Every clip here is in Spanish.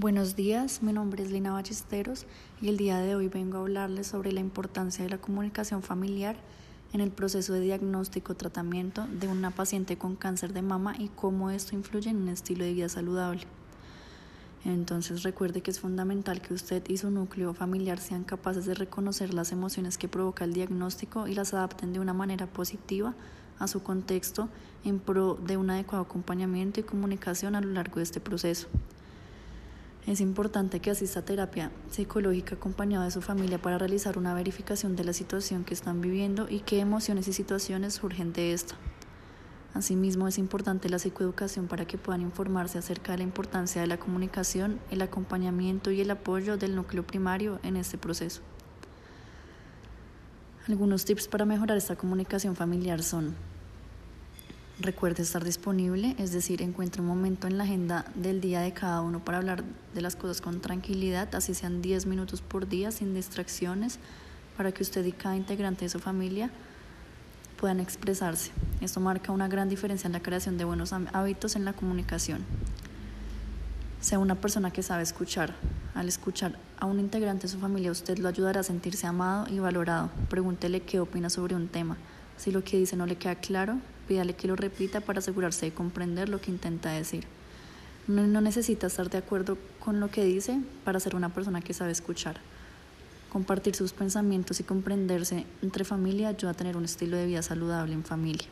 Buenos días, mi nombre es Lina Ballesteros y el día de hoy vengo a hablarles sobre la importancia de la comunicación familiar en el proceso de diagnóstico tratamiento de una paciente con cáncer de mama y cómo esto influye en un estilo de vida saludable. Entonces recuerde que es fundamental que usted y su núcleo familiar sean capaces de reconocer las emociones que provoca el diagnóstico y las adapten de una manera positiva a su contexto en pro de un adecuado acompañamiento y comunicación a lo largo de este proceso. Es importante que asista a terapia psicológica acompañada de su familia para realizar una verificación de la situación que están viviendo y qué emociones y situaciones surgen de esta. Asimismo, es importante la psicoeducación para que puedan informarse acerca de la importancia de la comunicación, el acompañamiento y el apoyo del núcleo primario en este proceso. Algunos tips para mejorar esta comunicación familiar son Recuerde estar disponible, es decir, encuentre un momento en la agenda del día de cada uno para hablar de las cosas con tranquilidad, así sean 10 minutos por día, sin distracciones, para que usted y cada integrante de su familia puedan expresarse. Esto marca una gran diferencia en la creación de buenos hábitos en la comunicación. Sea una persona que sabe escuchar. Al escuchar a un integrante de su familia, usted lo ayudará a sentirse amado y valorado. Pregúntele qué opina sobre un tema. Si lo que dice no le queda claro, pídale que lo repita para asegurarse de comprender lo que intenta decir. No, necesita estar de acuerdo con lo que dice para ser una persona que sabe escuchar. Compartir sus pensamientos y comprenderse entre familia ayuda a tener un estilo de vida saludable en familia.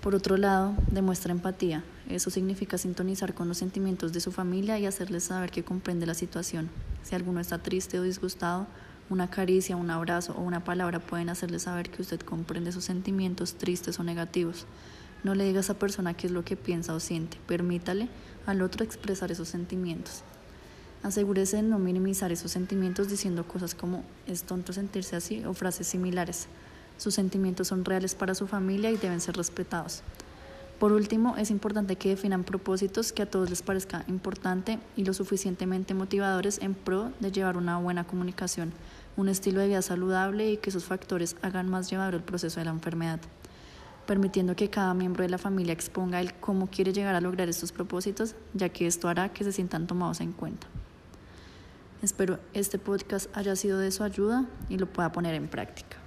Por otro lado, demuestra empatía. Eso significa sintonizar con los sentimientos de su familia y hacerles saber que comprende la situación. Si alguno está triste o disgustado, una caricia, un abrazo o una palabra pueden hacerle saber que usted comprende sus sentimientos tristes o negativos. No le diga a esa persona qué es lo que piensa o siente. Permítale al otro expresar esos sentimientos. Asegúrese de no minimizar esos sentimientos diciendo cosas como es tonto sentirse así o frases similares. Sus sentimientos son reales para su familia y deben ser respetados. Por último, es importante que definan propósitos que a todos les parezca importante y lo suficientemente motivadores en pro de llevar una buena comunicación, un estilo de vida saludable y que esos factores hagan más llevadero el proceso de la enfermedad, permitiendo que cada miembro de la familia exponga el cómo quiere llegar a lograr estos propósitos, ya que esto hará que se sientan tomados en cuenta. Espero este podcast haya sido de su ayuda y lo pueda poner en práctica.